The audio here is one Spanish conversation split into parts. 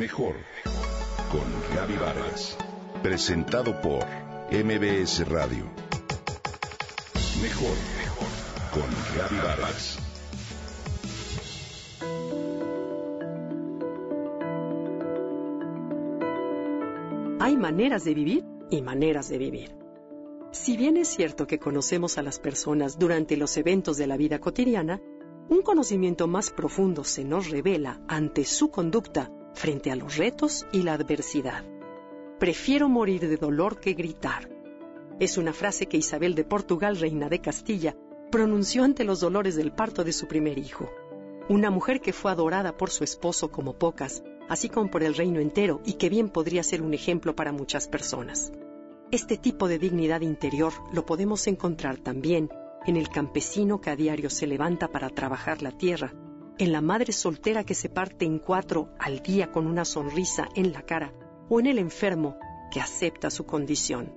Mejor con Gaby Vargas. Presentado por MBS Radio. Mejor con Gaby Vargas. Hay maneras de vivir y maneras de vivir. Si bien es cierto que conocemos a las personas durante los eventos de la vida cotidiana, un conocimiento más profundo se nos revela ante su conducta frente a los retos y la adversidad. Prefiero morir de dolor que gritar. Es una frase que Isabel de Portugal, reina de Castilla, pronunció ante los dolores del parto de su primer hijo. Una mujer que fue adorada por su esposo como pocas, así como por el reino entero y que bien podría ser un ejemplo para muchas personas. Este tipo de dignidad interior lo podemos encontrar también en el campesino que a diario se levanta para trabajar la tierra, en la madre soltera que se parte en cuatro al día con una sonrisa en la cara, o en el enfermo que acepta su condición.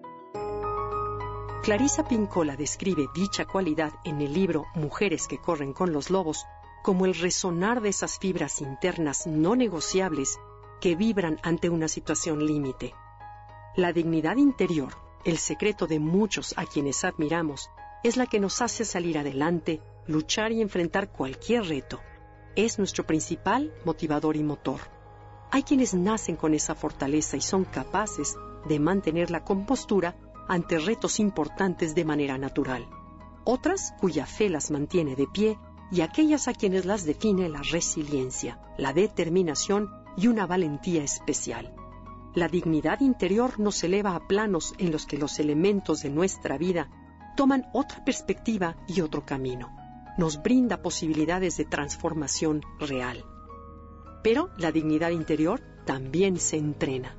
Clarisa Pincola describe dicha cualidad en el libro Mujeres que corren con los lobos como el resonar de esas fibras internas no negociables que vibran ante una situación límite. La dignidad interior, el secreto de muchos a quienes admiramos, es la que nos hace salir adelante, luchar y enfrentar cualquier reto. Es nuestro principal motivador y motor. Hay quienes nacen con esa fortaleza y son capaces de mantener la compostura ante retos importantes de manera natural. Otras cuya fe las mantiene de pie y aquellas a quienes las define la resiliencia, la determinación y una valentía especial. La dignidad interior nos eleva a planos en los que los elementos de nuestra vida toman otra perspectiva y otro camino. Nos brinda posibilidades de transformación real. Pero la dignidad interior también se entrena.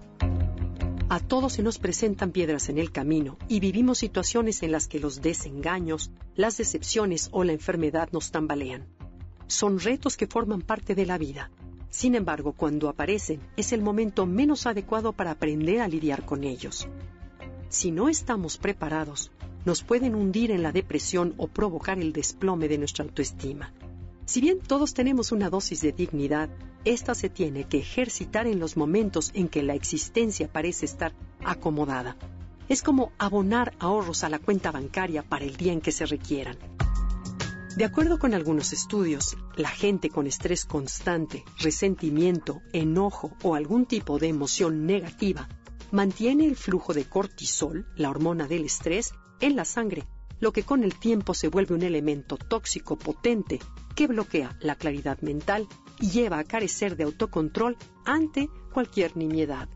A todos se nos presentan piedras en el camino y vivimos situaciones en las que los desengaños, las decepciones o la enfermedad nos tambalean. Son retos que forman parte de la vida. Sin embargo, cuando aparecen, es el momento menos adecuado para aprender a lidiar con ellos. Si no estamos preparados, nos pueden hundir en la depresión o provocar el desplome de nuestra autoestima. Si bien todos tenemos una dosis de dignidad, esta se tiene que ejercitar en los momentos en que la existencia parece estar acomodada. Es como abonar ahorros a la cuenta bancaria para el día en que se requieran. De acuerdo con algunos estudios, la gente con estrés constante, resentimiento, enojo o algún tipo de emoción negativa mantiene el flujo de cortisol, la hormona del estrés, en la sangre, lo que con el tiempo se vuelve un elemento tóxico potente que bloquea la claridad mental y lleva a carecer de autocontrol ante cualquier nimiedad.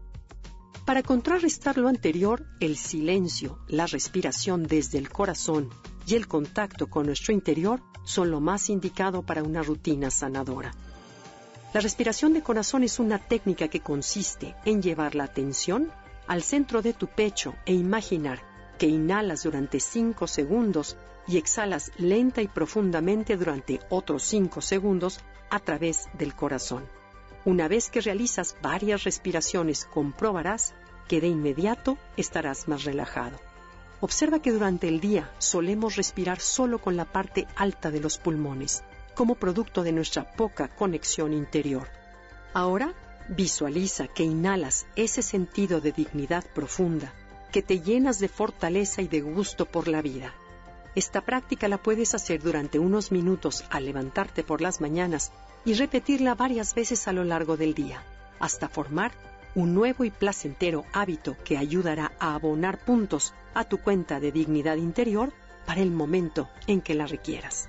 Para contrarrestar lo anterior, el silencio, la respiración desde el corazón y el contacto con nuestro interior son lo más indicado para una rutina sanadora. La respiración de corazón es una técnica que consiste en llevar la atención al centro de tu pecho e imaginar que inhalas durante 5 segundos y exhalas lenta y profundamente durante otros 5 segundos a través del corazón. Una vez que realizas varias respiraciones, comprobarás que de inmediato estarás más relajado. Observa que durante el día solemos respirar solo con la parte alta de los pulmones, como producto de nuestra poca conexión interior. Ahora visualiza que inhalas ese sentido de dignidad profunda que te llenas de fortaleza y de gusto por la vida. Esta práctica la puedes hacer durante unos minutos al levantarte por las mañanas y repetirla varias veces a lo largo del día, hasta formar un nuevo y placentero hábito que ayudará a abonar puntos a tu cuenta de dignidad interior para el momento en que la requieras.